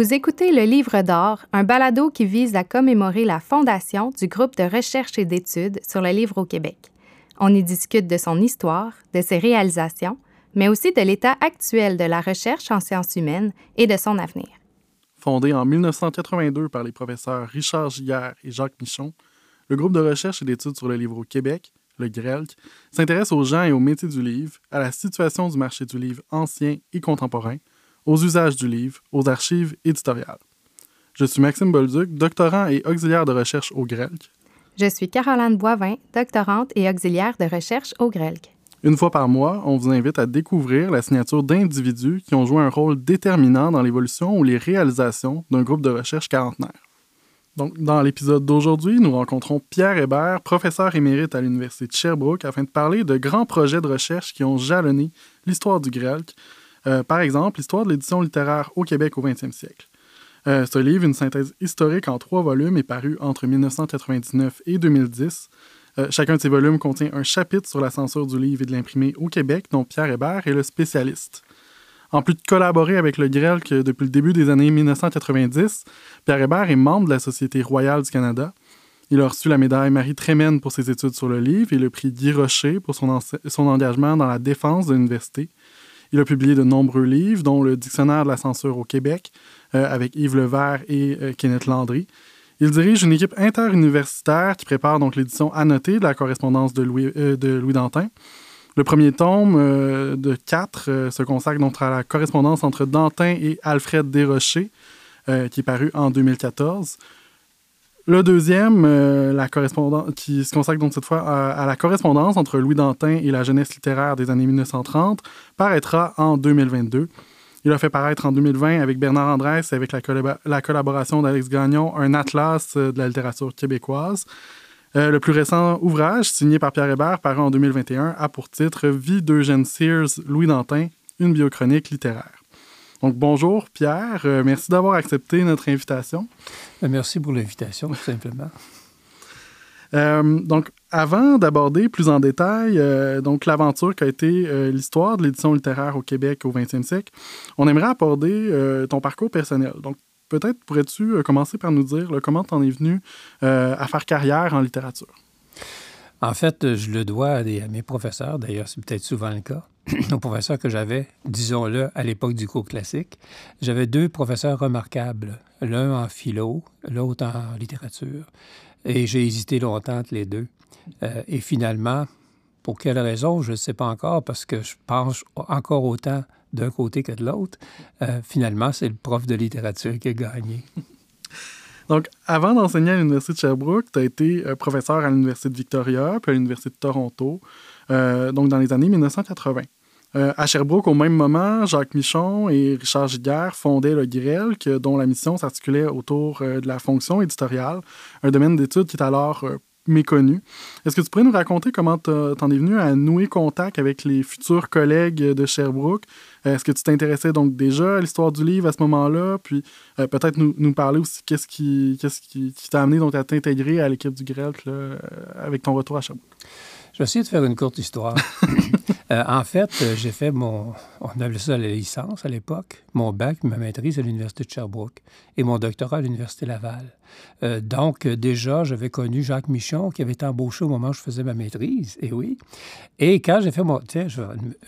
Vous écoutez Le Livre d'or, un balado qui vise à commémorer la fondation du groupe de recherche et d'études sur le livre au Québec. On y discute de son histoire, de ses réalisations, mais aussi de l'état actuel de la recherche en sciences humaines et de son avenir. Fondé en 1982 par les professeurs Richard Giguère et Jacques Michon, le groupe de recherche et d'études sur le livre au Québec, le GRELC, s'intéresse aux gens et aux métiers du livre, à la situation du marché du livre ancien et contemporain, aux usages du livre, aux archives éditoriales. Je suis Maxime Bolduc, doctorant et auxiliaire de recherche au GRELC. Je suis Caroline Boivin, doctorante et auxiliaire de recherche au GRELC. Une fois par mois, on vous invite à découvrir la signature d'individus qui ont joué un rôle déterminant dans l'évolution ou les réalisations d'un groupe de recherche quarantenaire. Donc, dans l'épisode d'aujourd'hui, nous rencontrons Pierre Hébert, professeur émérite à l'Université de Sherbrooke, afin de parler de grands projets de recherche qui ont jalonné l'histoire du GRELC, euh, par exemple, l'histoire de l'édition littéraire au Québec au 20e siècle. Euh, ce livre, une synthèse historique en trois volumes, est paru entre 1999 et 2010. Euh, chacun de ces volumes contient un chapitre sur la censure du livre et de l'imprimé au Québec, dont Pierre Hébert est le spécialiste. En plus de collaborer avec le GREL depuis le début des années 1990, Pierre Hébert est membre de la Société royale du Canada. Il a reçu la médaille Marie Trémène pour ses études sur le livre et le prix Guy Rocher pour son engagement dans la défense de l'université. Il a publié de nombreux livres, dont le Dictionnaire de la censure au Québec, euh, avec Yves Levert et euh, Kenneth Landry. Il dirige une équipe interuniversitaire qui prépare donc l'édition annotée de la correspondance de Louis, euh, de Louis Dantin. Le premier tome de quatre se consacre donc à la correspondance entre Dantin et Alfred Desrochers, qui est paru en 2014. Le deuxième, euh, la correspondance, qui se consacre donc cette fois à, la correspondance entre Louis Dantin et la jeunesse littéraire des années 1930, paraîtra en 2022. Il a fait paraître en 2020 avec Bernard Andrès et avec la, collaboration d'Alex Gagnon un atlas euh, de la littérature québécoise. Euh, le plus récent ouvrage, signé par Pierre Hébert, paru en 2021, a pour titre Vie d'Eugène Sears, Louis Dantin, une biochronique littéraire. Donc, bonjour Pierre, euh, merci d'avoir accepté notre invitation. Euh, merci pour l'invitation, tout simplement. Euh, donc, avant d'aborder plus en détail donc l'aventure qui a été l'histoire de l'édition littéraire au Québec au 20e siècle, on aimerait aborder ton parcours personnel. Donc, peut-être pourrais-tu commencer par nous dire comment tu en es venu à faire carrière en littérature? En fait, je le dois à, mes professeurs, d'ailleurs, c'est peut-être souvent le cas, aux professeurs que j'avais, disons-le, à l'époque du cours classique. J'avais deux professeurs remarquables, l'un en philo, l'autre en littérature. Et j'ai hésité longtemps entre les deux. Euh, et finalement, pour quelle raison, je ne sais pas encore, parce que je pense encore autant d'un côté que de l'autre. Euh, finalement, c'est le prof de littérature qui a gagné. Donc, avant d'enseigner à l'Université de Sherbrooke, tu as été euh, professeur à l'Université de Victoria, puis à l'Université de Toronto, donc dans les années 1980. Euh, à Sherbrooke, au même moment, Jacques Michon et Richard Giguère fondaient le GREL, dont la mission s'articulait autour de la fonction éditoriale, un domaine d'études qui est alors méconnu. Est-ce que tu pourrais nous raconter comment tu en es venu à nouer contact avec les futurs collègues de Sherbrooke? Est-ce que tu t'intéressais donc déjà à l'histoire du livre à ce moment-là? Puis euh, peut-être nous, nous, parler aussi qu'est-ce qui qu'est-ce qui, t'a amené donc, à t'intégrer à l'équipe du GREL euh, avec ton retour à Sherbrooke? Je vais essayer de faire une courte histoire. Euh, en fait, j'ai fait mon, on appelait ça la licence à l'époque, mon bac, ma maîtrise à l'Université de Sherbrooke et mon doctorat à l'Université Laval. Euh, donc, déjà, j'avais connu Jacques Michon, qui avait été embauché au moment où je faisais ma maîtrise, et oui. Et quand j'ai fait mon... Tiens,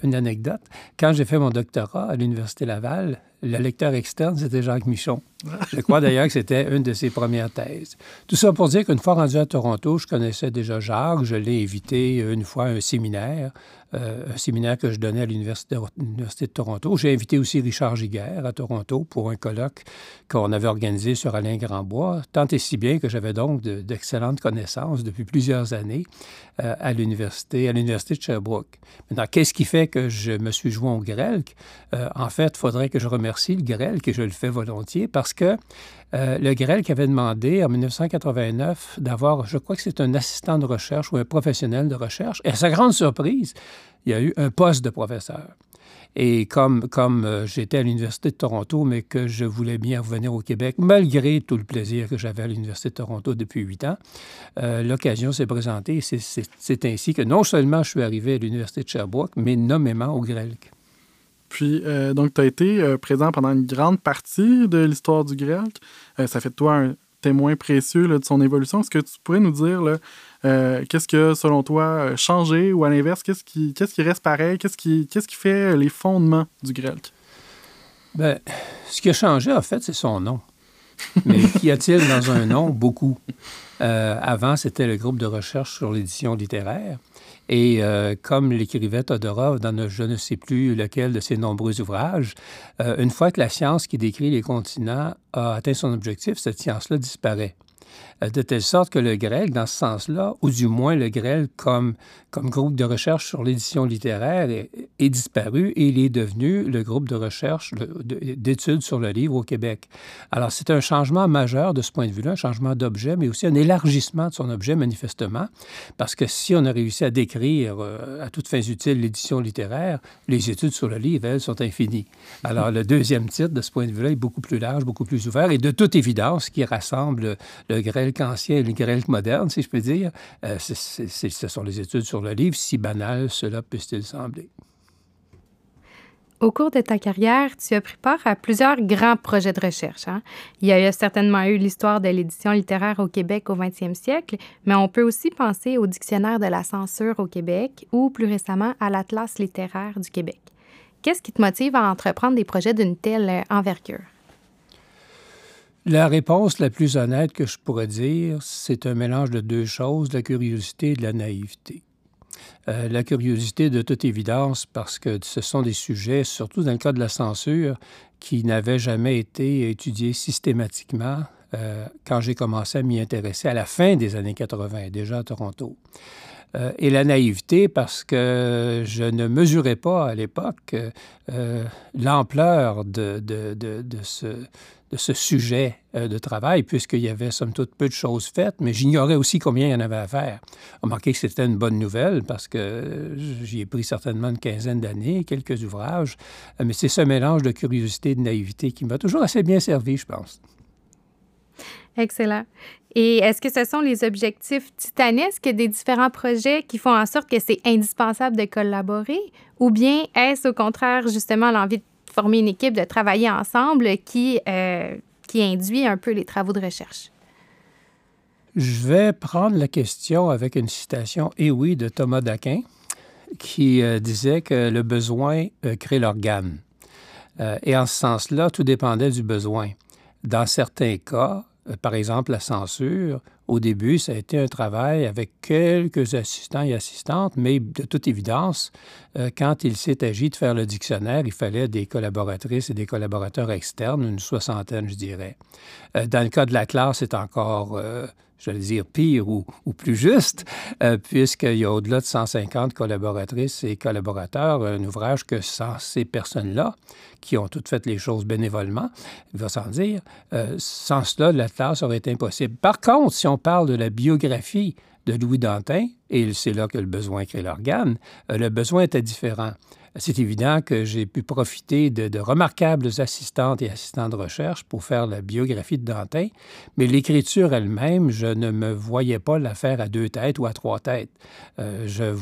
une anecdote. Quand j'ai fait mon doctorat à l'Université Laval, le lecteur externe, c'était Jacques Michon. Je crois d'ailleurs que c'était une de ses premières thèses. Tout ça pour dire qu'une fois rendu à Toronto, je connaissais déjà Jacques. Je l'ai invité une fois à un séminaire euh, un séminaire que je donnais à l'Université de, Toronto. J'ai invité aussi Richard Giguère à Toronto pour un colloque qu'on avait organisé sur Alain Grandbois, tant et si bien que j'avais donc d'excellentes connaissances depuis plusieurs années euh, à l'université, à l'Université de Sherbrooke. Maintenant, qu'est-ce qui fait que je me suis joint au GRELC? Euh, en fait, il faudrait que je remercie le GRELC et je le fais volontiers parce que euh, le GRELC avait demandé en 1989 d'avoir, je crois que c'est un assistant de recherche ou un professionnel de recherche. Et à sa grande surprise, il y a eu un poste de professeur. Et comme, comme euh, j'étais à l'Université de Toronto, mais que je voulais bien revenir au Québec, malgré tout le plaisir que j'avais à l'Université de Toronto depuis huit ans, euh, l'occasion s'est présentée. C'est ainsi que non seulement je suis arrivé à l'Université de Sherbrooke, mais nommément au GRELC. Puis, euh, donc, tu as été euh, présent pendant une grande partie de l'histoire du grec. Euh, ça fait de toi un témoin précieux de son évolution. Est-ce que tu pourrais nous dire qu'est-ce que, selon toi, changé ou à l'inverse, qu'est-ce qui, reste pareil? Qu'est-ce qui, fait les fondements du grec? Bien, ce qui a changé, en fait, c'est son nom. Mais qu'y a-t-il dans un nom? Beaucoup. avant, c'était le groupe de recherche sur l'édition littéraire. Et euh, comme l'écrivait Todorov dans je ne sais plus lequel de ses nombreux ouvrages, euh, une fois que la science qui décrit les continents a atteint son objectif, cette science-là disparaît. Euh, de telle sorte que le grec, dans ce sens-là, ou du moins le grec comme, comme groupe de recherche sur l'édition littéraire, est, disparu et il est devenu le groupe de recherche d'études sur le livre au Québec. Alors, c'est un changement majeur de ce point de vue-là, un changement d'objet, mais aussi un élargissement de son objet, manifestement, parce que si on a réussi à décrire euh, à toutes fins utiles l'édition littéraire, les études sur le livre, elles, sont infinies. Alors, le deuxième titre, de ce point de vue-là, est beaucoup plus large, beaucoup plus ouvert et de toute évidence qui rassemble le grec ancien et le grec moderne, si je peux dire. Euh, ce sont les études sur le livre, si banal cela puisse-t-il sembler. Au cours de ta carrière, tu as pris part à plusieurs grands projets de recherche. Hein. Il y a certainement eu l'histoire de l'édition littéraire au Québec au 20e siècle, mais on peut aussi penser au dictionnaire de la censure au Québec ou plus récemment à l'Atlas littéraire du Québec. Qu'est-ce qui te motive à entreprendre des projets d'une telle envergure? La réponse la plus honnête que je pourrais dire, c'est un mélange de deux choses, la curiosité et de la naïveté. Euh, la curiosité, de toute évidence, parce que ce sont des sujets, surtout dans le cas de la censure, qui n'avaient jamais été étudiés systématiquement euh, quand j'ai commencé à m'y intéresser à la fin des années 80, déjà à Toronto. Euh, et la naïveté parce que je ne mesurais pas à l'époque l'ampleur de, de, de, ce, de ce sujet euh, de travail, puisqu'il y avait somme toute peu de choses faites, mais j'ignorais aussi combien il y en avait à faire. Remarquez que c'était une bonne nouvelle parce que j'y ai pris certainement une quinzaine d'années, quelques ouvrages, euh, mais c'est ce mélange de curiosité et de naïveté qui m'a toujours assez bien servi, je pense. Excellent. Et est-ce que ce sont les objectifs titanesques des différents projets qui font en sorte que c'est indispensable de collaborer? Ou bien est-ce au contraire justement l'envie de former une équipe, de travailler ensemble qui, euh, qui induit un peu les travaux de recherche? Je vais prendre la question avec une citation, et oui, de Thomas d'Aquin, qui euh, disait que le besoin euh, crée l'organe. et en ce sens-là, tout dépendait du besoin. Dans certains cas, par exemple la censure, au début, ça a été un travail avec quelques assistants et assistantes, mais de toute évidence, euh, quand il s'est agi de faire le dictionnaire, il fallait des collaboratrices et des collaborateurs externes, une soixantaine, je dirais. Euh, dans le cas de la classe, c'est encore euh, j'allais dire pire ou, plus juste, euh, puisqu'il y a au-delà de 150 collaboratrices et collaborateurs, un ouvrage que sans ces personnes-là, qui ont toutes fait les choses bénévolement, il va s'en dire, euh, sans cela, la classe aurait été impossible. Par contre, si on parle de la biographie de Louis Dantin, et c'est là que le besoin crée l'organe, euh, le besoin était différent c'est évident que j'ai pu profiter de, remarquables assistantes et assistants de recherche pour faire la biographie de Dantin, mais l'écriture elle-même, je ne me voyais pas la faire à deux têtes ou à trois têtes. Euh, je,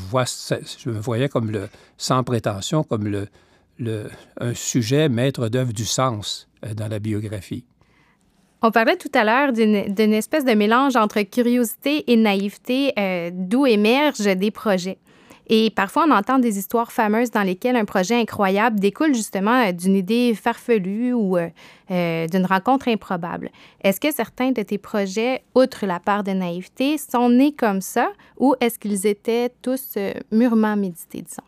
je me voyais comme le, sans prétention, comme le, le, un sujet maître d'œuvre du sens euh, dans la biographie. On parlait tout à l'heure d'une espèce de mélange entre curiosité et naïveté, euh, d'où émergent des projets. Et parfois, on entend des histoires fameuses dans lesquelles un projet incroyable découle justement euh, d'une idée farfelue ou euh, d'une rencontre improbable. Est-ce que certains de tes projets, outre la part de naïveté, sont nés comme ça ou est-ce qu'ils étaient tous mûrement médités, disons?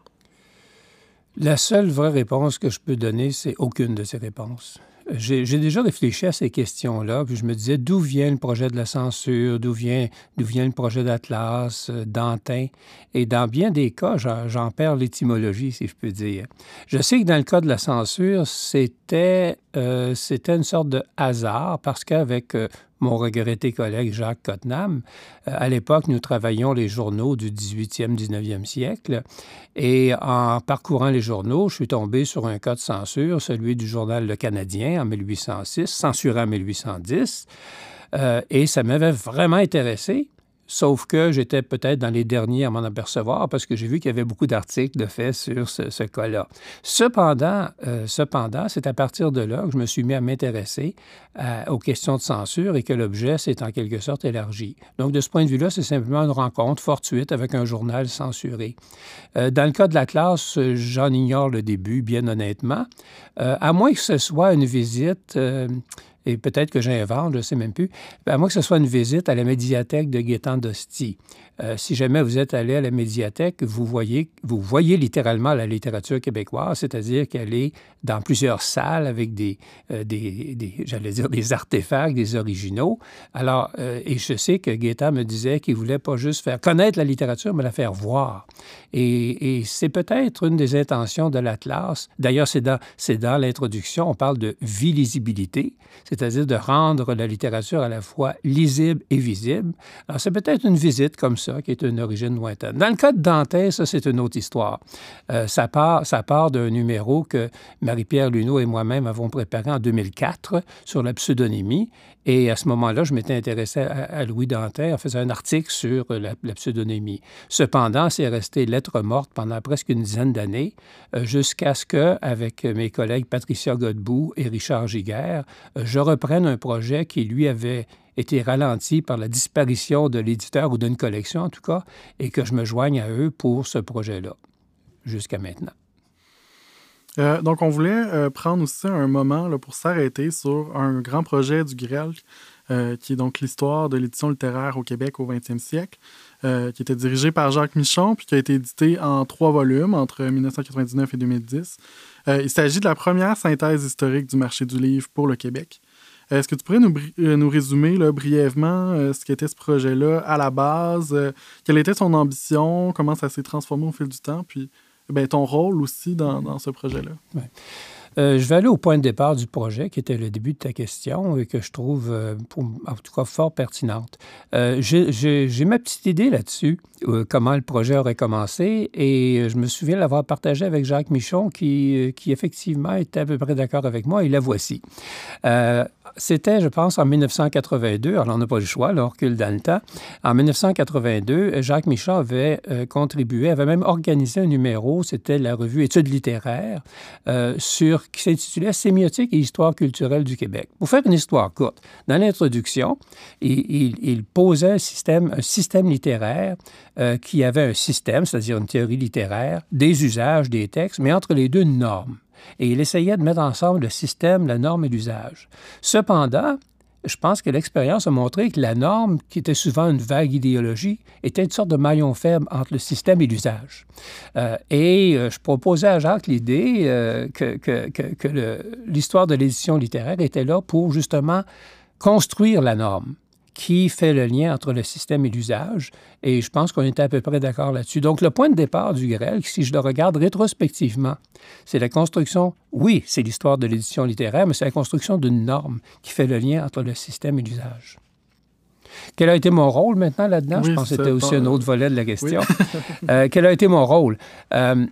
La seule vraie réponse que je peux donner, c'est aucune de ces réponses. J'ai déjà réfléchi à ces questions-là, puis je me disais d'où vient le projet de la censure, d'où vient, vient le projet d'Atlas, euh, d'Antin? Et dans bien des cas, j'en perds l'étymologie, si je peux dire. Je sais que dans le cas de la censure, c'était euh, une sorte de hasard, parce qu'avec euh, mon regretté collègue Jacques Cottenham. Euh, à l'époque, nous travaillions les journaux du 18e, 19e siècle. Et en parcourant les journaux, je suis tombé sur un cas de censure, celui du journal Le Canadien en 1806, censuré en 1810. Euh, et ça m'avait vraiment intéressé. Sauf que j'étais peut-être dans les derniers à m'en apercevoir parce que j'ai vu qu'il y avait beaucoup d'articles de fait sur ce, cas-là. Cependant, euh, cependant, c'est à partir de là que je me suis mis à m'intéresser aux questions de censure et que l'objet s'est en quelque sorte élargi. Donc, de ce point de vue-là, c'est simplement une rencontre fortuite avec un journal censuré. Euh, dans le cas de la classe, j'en ignore le début, bien honnêtement, euh, à moins que ce soit une visite et peut-être que j'invente, je ne sais même plus, à moins que ce soit une visite à la médiathèque de Gaétan d'Hostie. Euh, si jamais vous êtes allé à la médiathèque, vous voyez, littéralement la littérature québécoise, c'est-à-dire qu'elle est dans plusieurs salles avec des, euh, j'allais dire, des artefacts, des originaux. Alors, euh, et je sais que Gaétan me disait qu'il voulait pas juste faire connaître la littérature, mais la faire voir. Et, c'est peut-être une des intentions de l'Atlas. D'ailleurs, c'est dans, dans l'introduction, on parle de visibilité, c'est-à-dire de rendre la littérature à la fois lisible et visible. Alors, c'est peut-être une visite comme ça, qui est une origine lointaine. Dans le cas de Dantès, ça, c'est une autre histoire. Euh, ça part, ça part d'un numéro que Marie-Pierre Luneau et moi-même avons préparé en 2004 sur la pseudonymie. Et à ce moment-là, je m'étais intéressé à, Louis Dantès en faisant un article sur la, pseudonymie. Cependant, c'est resté lettre morte pendant presque une dizaine d'années, euh, jusqu'à ce que, avec mes collègues Patricia Godbout et Richard Giguère, reprenne un projet qui, lui, avait été ralenti par la disparition de l'éditeur ou d'une collection en tout cas, et que je me joigne à eux pour ce projet-là, jusqu'à maintenant. Euh, donc, on voulait euh, prendre aussi un moment là, pour s'arrêter sur un grand projet du Grel, euh, qui est donc l'histoire de l'édition littéraire au Québec au 20e siècle, qui était dirigé par Jacques Michon, puis qui a été édité en trois volumes entre 1999 et 2010. il s'agit de la première synthèse historique du marché du livre pour le Québec. Est-ce que tu pourrais nous, euh, nous résumer là, brièvement euh, ce qu'était ce projet-là à la base? Euh, quelle était son ambition? Comment ça s'est transformé au fil du temps? Puis ben, ton rôle aussi dans, dans ce projet-là? Je vais aller au point de départ du projet, qui était le début de ta question et que je trouve, en tout cas, fort pertinente. J'ai ma petite idée là-dessus, comment le projet aurait commencé, et je me souviens l'avoir partagé avec Jacques Michon, qui, effectivement était à peu près d'accord avec moi, et la voici c'était, je pense, en 1982, alors on n'a pas le choix, là, on le temps. En 1982, Jacques Michaud avait euh, contribué, avait même organisé un numéro, c'était la revue Études littéraires, euh, qui s'intitulait Sémiotique et histoire culturelle du Québec. Pour faire une histoire courte, dans l'introduction, il, posait un système, un système littéraire euh, qui avait un système, c'est-à-dire une théorie littéraire, des usages, des textes, mais entre les deux, une norme et il essayait de mettre ensemble le système, la norme et l'usage. Cependant, je pense que l'expérience a montré que la norme, qui était souvent une vague idéologie, était une sorte de maillon faible entre le système et l'usage. Euh, et euh, je proposais à Jacques l'idée euh, que, l'histoire de l'édition littéraire était là pour justement construire la norme qui fait le lien entre le système et l'usage. Et je pense qu'on était à peu près d'accord là-dessus. Donc, le point de départ du grêle, si je le regarde rétrospectivement, c'est la construction, oui, c'est l'histoire de l'édition littéraire, mais c'est la construction d'une norme qui fait le lien entre le système et l'usage. Quel a été mon rôle maintenant là-dedans? je pense que c'était aussi un autre volet de la question. Euh, quel a été mon rôle? Euh,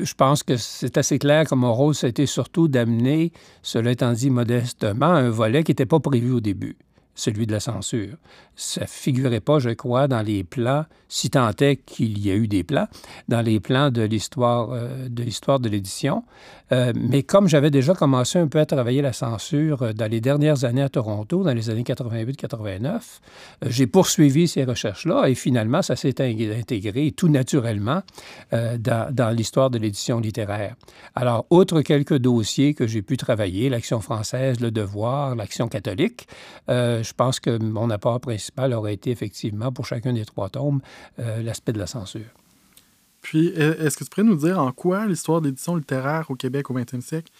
je pense que c'est assez clair que mon rôle, c'était surtout d'amener, cela étant dit modestement, un volet qui n'était pas prévu au début celui de la censure. Ça ne figurait pas, je crois, dans les plans, si tant est qu'il y a eu des plans, dans les plans de l'histoire euh, de l'histoire de l'édition. Euh, mais comme j'avais déjà commencé un peu à travailler la censure euh, dans les dernières années à Toronto, dans les années 88-89, j'ai poursuivi ces recherches-là et finalement, ça s'est intégré tout naturellement dans, dans l'histoire de l'édition littéraire. Alors, outre quelques dossiers que j'ai pu travailler, l'Action française, le devoir, l'Action catholique, je pense que mon apport principal aurait été effectivement, pour chacun des trois tomes, euh, l'aspect de la censure. Puis, est-ce que tu pourrais nous dire en quoi l'histoire d'édition littéraire au Québec au 20e siècle,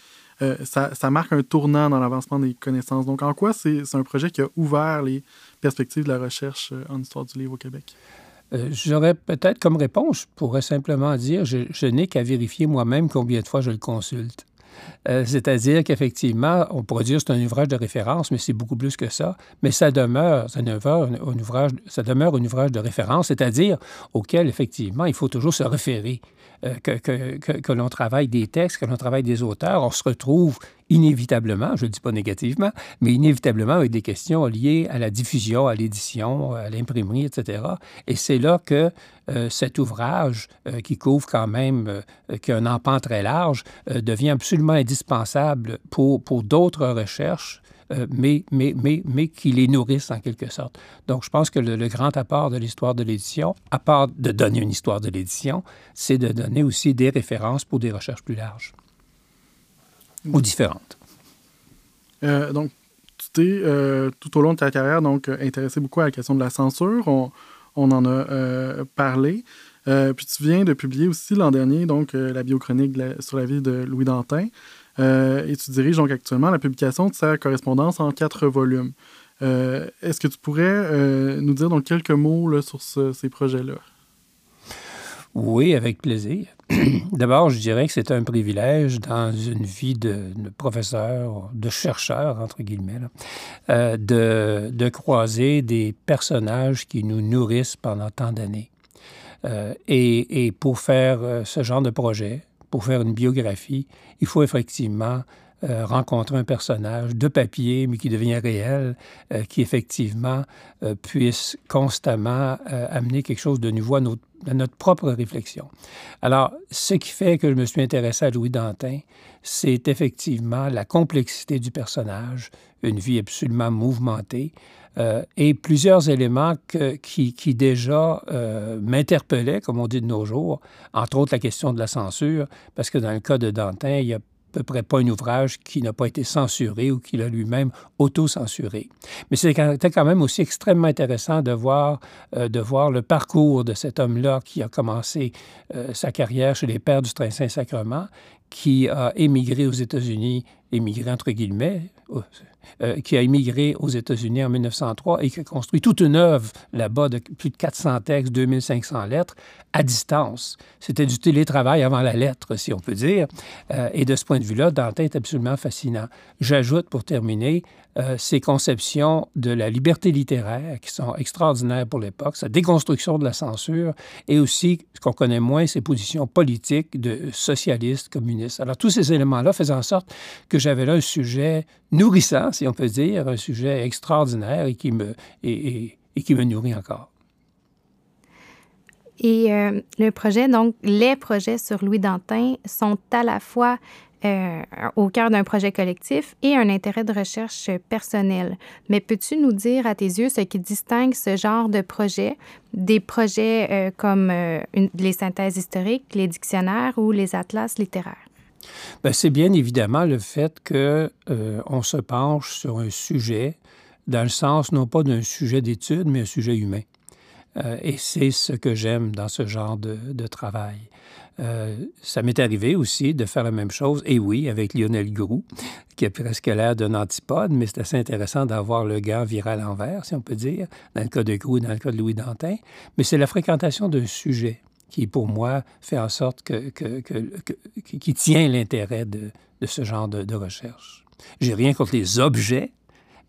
euh, ça, marque un tournant dans l'avancement des connaissances? Donc, en quoi c'est un projet qui a ouvert les perspectives de la recherche euh, en histoire du livre au Québec? J'aurais peut-être comme réponse, je pourrais simplement dire, je n'ai qu'à vérifier moi-même combien de fois je le consulte. Euh, c'est-à-dire qu'effectivement, on pourrait dire c'est un ouvrage de référence, mais c'est beaucoup plus que ça. Mais ça demeure, un, ouvrage, ça demeure un ouvrage de référence, c'est-à-dire auquel, effectivement, il faut toujours se référer. Euh, que, que, que, l'on travaille des textes, que l'on travaille des auteurs, on se retrouve inévitablement, je ne dis pas négativement, mais inévitablement avec des questions liées à la diffusion, à l'édition, à l'imprimerie, etc. Et c'est là que euh, cet ouvrage, euh, qui couvre quand même, euh, qui a un empan très large, devient absolument indispensable pour, pour d'autres recherches mais, mais, mais, mais qui les nourrissent en quelque sorte. Donc, je pense que le, le grand apport de l'histoire de l'édition, à part de donner une histoire de l'édition, c'est de donner aussi des références pour des recherches plus larges ou différentes. Euh, donc, tu t'es, euh, tout au long de ta carrière, donc, intéressé beaucoup à la question de la censure. On, on en a euh, parlé. puis tu viens de publier aussi l'an dernier donc la biochronique sur la vie de Louis Dantin. et tu diriges donc actuellement la publication de sa correspondance en quatre volumes. Est-ce que tu pourrais nous dire donc quelques mots là, sur ces projets-là? Oui, avec plaisir. D'abord, je dirais que c'est un privilège dans une vie de, professeur, de chercheur, entre guillemets, euh, de, de, croiser des personnages qui nous nourrissent pendant tant d'années. Euh, et, et, pour faire euh, ce genre de projet, pour faire une biographie, il faut effectivement euh, rencontrer un personnage de papier, mais qui devient réel, euh, qui effectivement euh, puisse constamment amener quelque chose de nouveau à notre, propre réflexion. Alors, ce qui fait que je me suis intéressé à Louis Dantin, c'est effectivement la complexité du personnage, une vie absolument mouvementée, et plusieurs éléments qui, qui, déjà m'interpellaient, comme on dit de nos jours, entre autres la question de la censure, parce que dans le cas de Dantin, il y a peu près pas un ouvrage qui n'a pas été censuré ou qu'il a lui-même auto-censuré. Mais c'était quand même aussi extrêmement intéressant de voir, euh, de voir le parcours de cet homme-là qui a commencé euh, sa carrière chez les Pères du Train Saint-Sacrement, qui a émigré aux États-Unis, émigré entre guillemets, euh, qui a immigré aux États-Unis en 1903 et qui a construit toute une œuvre là-bas de plus de 400 textes, 2500 lettres, à distance. C'était du télétravail avant la lettre, si on peut dire. Euh, et de ce point de vue-là, Dantin est absolument fascinant. J'ajoute, pour terminer, euh, ses conceptions de la liberté littéraire qui sont extraordinaires pour l'époque, sa déconstruction de la censure et aussi, ce qu'on connaît moins, ses positions politiques de socialiste, communiste. Alors, tous ces éléments-là faisaient en sorte que j'avais là un sujet nourrissant, si on peut dire, un sujet extraordinaire et qui me, et, qui me nourrit encore. Et euh, le projet, donc les projets sur Louis Dantin sont à la fois euh, au cœur d'un projet collectif et un intérêt de recherche personnel. Mais peux-tu nous dire à tes yeux ce qui distingue ce genre de projet des projets euh, comme les synthèses historiques, les dictionnaires ou les atlas littéraires? Ben, c'est bien évidemment le fait qu'on on se penche sur un sujet dans le sens non pas d'un sujet d'étude, mais un sujet humain. et c'est ce que j'aime dans ce genre de, travail. Euh, ça m'est arrivé aussi de faire la même chose, et oui, avec Lionel Groux, qui a presque l'air d'un antipode, mais c'est assez intéressant d'avoir le gars viré à l'envers, si on peut dire, dans le cas de Groux et dans le cas de Louis Dantin. Mais c'est la fréquentation d'un sujet qui, pour moi, fait en sorte que, qui tient l'intérêt de, ce genre de, de recherche. J'ai rien contre les objets,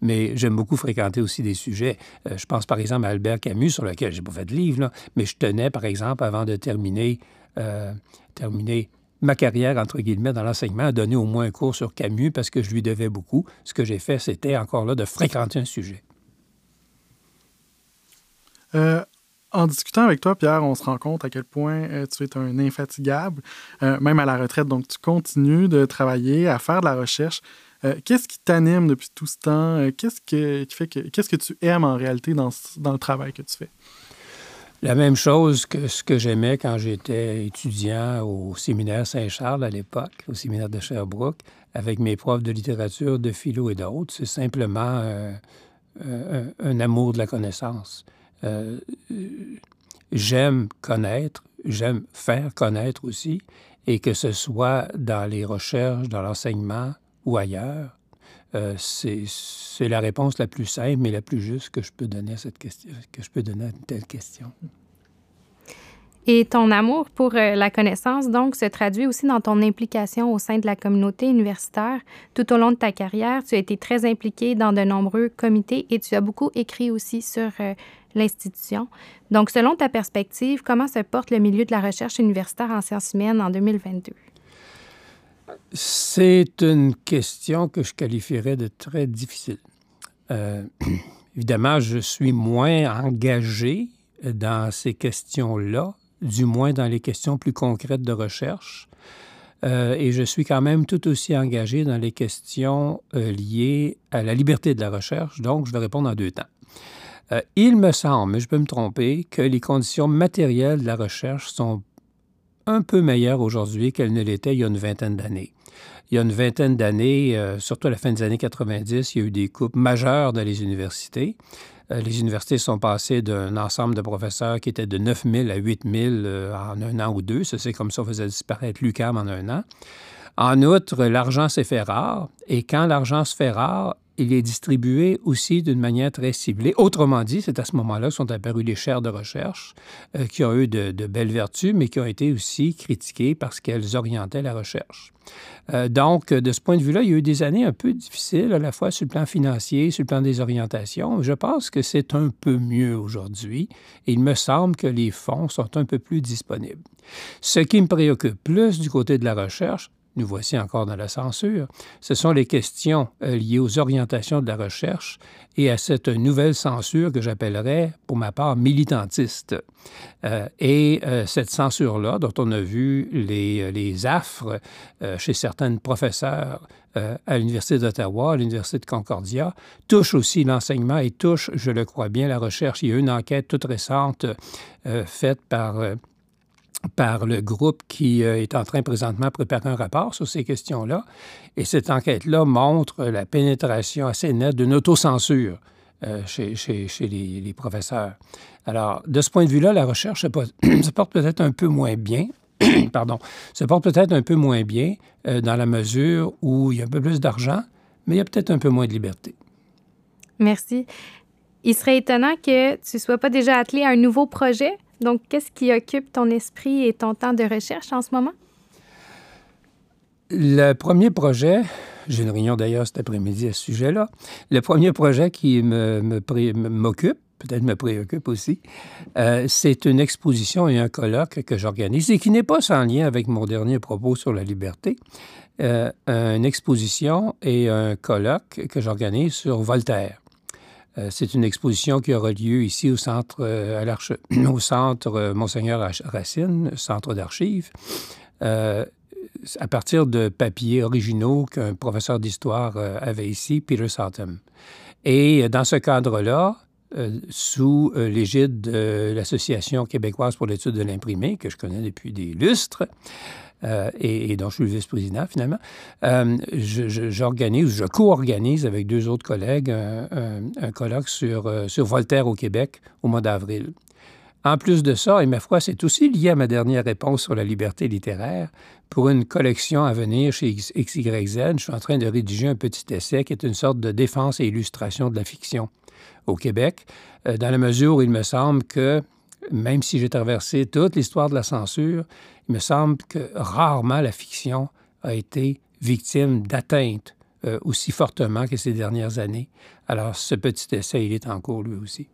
mais j'aime beaucoup fréquenter aussi des sujets. Euh, je pense par exemple à Albert Camus, sur lequel j'ai pas fait de livre, mais je tenais, par exemple, avant de terminer euh, terminé ma carrière, entre guillemets, dans l'enseignement, à donner au moins un cours sur Camus parce que je lui devais beaucoup. Ce que j'ai fait, c'était encore là de fréquenter un sujet. Euh, en discutant avec toi, Pierre, on se rend compte à quel point euh, tu es un infatigable, même à la retraite. Donc, tu continues de travailler, à faire de la recherche. qu'est-ce qui t'anime depuis tout ce temps? qu'est-ce, que, qu'est-ce que tu aimes en réalité dans, dans le travail que tu fais? La même chose que ce que j'aimais quand j'étais étudiant au séminaire Saint-Charles à l'époque, au séminaire de Sherbrooke, avec mes profs de littérature, de philo et d'autres. C'est simplement euh, euh, un, amour de la connaissance. Euh, j'aime connaître, j'aime faire connaître aussi, et que ce soit dans les recherches, dans l'enseignement ou ailleurs, c'est la réponse la plus simple et la plus juste que je peux donner à cette que je peux donner à une telle question. Et ton amour pour euh, la connaissance, donc, se traduit aussi dans ton implication au sein de la communauté universitaire. Tout au long de ta carrière, tu as été très impliqué dans de nombreux comités et tu as beaucoup écrit aussi sur euh, l'institution. Donc, selon ta perspective, comment se porte le milieu de la recherche universitaire en sciences humaines en 2022? C'est une question que je qualifierais de très difficile. Euh, évidemment, je suis moins engagé dans ces questions-là, du moins dans les questions plus concrètes de recherche. Euh, et je suis quand même tout aussi engagé dans les questions euh, liées à la liberté de la recherche, donc je vais répondre en deux temps. Euh, il me semble, mais je peux me tromper, que les conditions matérielles de la recherche sont un peu meilleures aujourd'hui qu'elles ne l'étaient il y a une vingtaine d'années. Il y a une vingtaine d'années, surtout à la fin des années 90, il y a eu des coupes majeures dans les universités. Euh, les universités sont passées d'un ensemble de professeurs qui était de 9 000 à 8 000 euh, en un an ou deux. C'est comme ça on faisait disparaître l'UCAM en un an. En outre, l'argent s'est fait rare. Et quand l'argent se fait rare, il est distribué aussi d'une manière très ciblée. Autrement dit, c'est à ce moment-là que sont apparues les chaires de recherche, euh, qui ont eu de, belles vertus, mais qui ont été aussi critiquées parce qu'elles orientaient la recherche. Euh, donc, de ce point de vue-là, il y a eu des années un peu difficiles, à la fois sur le plan financier, sur le plan des orientations. Je pense que c'est un peu mieux aujourd'hui. Il me semble que les fonds sont un peu plus disponibles. Ce qui me préoccupe plus du côté de la recherche, nous voici encore dans la censure, ce sont les questions euh, liées aux orientations de la recherche et à cette nouvelle censure que j'appellerais, pour ma part, militantiste. Euh, et euh, cette censure-là, dont on a vu les, affres chez certains professeurs à l'Université d'Ottawa, à l'Université de Concordia, touche aussi l'enseignement et touche, je le crois bien, la recherche. Il y a une enquête toute récente faite par par le groupe qui euh, est en train présentement de préparer un rapport sur ces questions-là. Et cette enquête-là montre la pénétration assez nette d'une autocensure euh, chez, les, professeurs. Alors, de ce point de vue-là, la recherche se, porte peut-être un peu moins bien. pardon, se porte peut-être un peu moins bien euh, dans la mesure où il y a un peu plus d'argent, mais il y a peut-être un peu moins de liberté. Merci. Il serait étonnant que tu ne sois pas déjà attelé à un nouveau projet? Donc, qu'est-ce qui occupe ton esprit et ton temps de recherche en ce moment? Le premier projet, j'ai une réunion d'ailleurs cet après-midi à ce sujet-là, le premier projet qui m'occupe, peut-être me préoccupe aussi, euh, c'est une exposition et un colloque que j'organise et qui n'est pas sans lien avec mon dernier propos sur la liberté. Euh, une exposition et un colloque que j'organise sur Voltaire. Euh, c'est une exposition qui aura lieu ici au centre, euh, à au centre euh, Monseigneur Racine, centre d'archives, à partir de papiers originaux qu'un professeur d'histoire avait ici, Peter Sutton. Et dans ce cadre-là, sous l'égide de l'Association québécoise pour l'étude de l'imprimé, que je connais depuis des lustres, euh, et, dont je suis le vice-président finalement, euh, j'organise, je, co-organise avec deux autres collègues un, colloque sur, euh, sur Voltaire au Québec au mois d'avril. En plus de ça, et ma foi, c'est aussi lié à ma dernière réponse sur la liberté littéraire. Pour une collection à venir chez XYZ, je suis en train de rédiger un petit essai qui est une sorte de défense et illustration de la fiction au Québec, dans la mesure où il me semble que, même si j'ai traversé toute l'histoire de la censure, il me semble que rarement la fiction a été victime d'atteintes euh, aussi fortement que ces dernières années. Alors, ce petit essai, il est en cours lui aussi.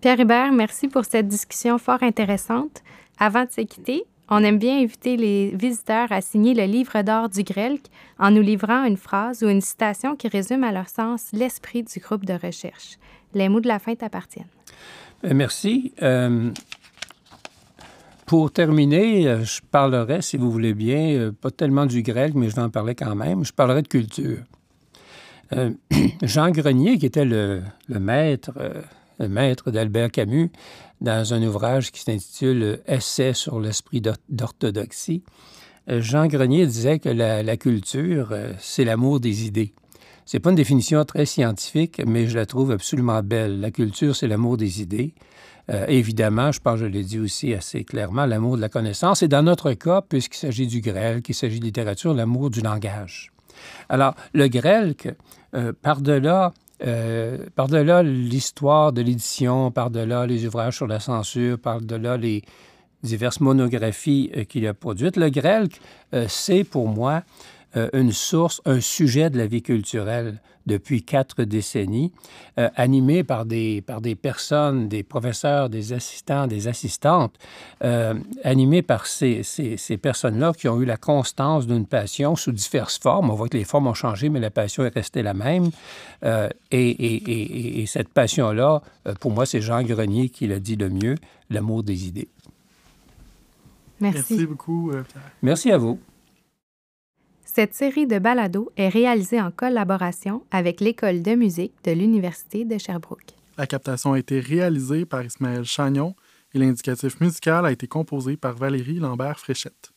Pierre Hébert, merci pour cette discussion fort intéressante. Avant de se quitter, on aime bien inviter les visiteurs à signer le livre d'or du GRELC en nous livrant une phrase ou une citation qui résume à leur sens l'esprit du groupe de recherche. Les mots de la fin t'appartiennent. Euh, merci. Euh, pour terminer, euh, je parlerai, si vous voulez bien, pas tellement du grec, mais je vais en parler quand même, je parlerai de culture. Jean Grenier, qui était le, maître, le maître d'Albert Camus, dans un ouvrage qui s'intitule Essai sur l'esprit d'orthodoxie, Jean Grenier disait que la culture, c'est l'amour des idées. C'est pas une définition très scientifique, mais je la trouve absolument belle. La culture, c'est l'amour des idées. Euh, évidemment, je pense je l'ai dit aussi assez clairement, l'amour de la connaissance. Et dans notre cas, puisqu'il s'agit du grec, qu'il s'agit de littérature, l'amour du langage. Alors, le grec, euh, par-delà euh, par-delà l'histoire de l'édition, par-delà les ouvrages sur la censure, par-delà les diverses monographies qu'il a produites, le grec, c'est pour moi euh, une source, un sujet de la vie culturelle depuis quatre décennies, euh, animé par des, par des personnes, des professeurs, des assistants, des assistantes, euh, animé par ces, ces, ces personnes-là qui ont eu la constance d'une passion sous diverses formes. On voit que les formes ont changé, mais la passion est restée la même. Euh, et, et, et, et, cette passion-là, pour moi, c'est Jean Grenier qui l'a dit le mieux, l'amour des idées. Merci. Merci beaucoup, Pierre. Merci à vous. Cette série de balados est réalisée en collaboration avec l'École de musique de l'Université de Sherbrooke. La captation a été réalisée par Ismaël Chagnon et l'indicatif musical a été composé par Valérie Lambert-Fréchette.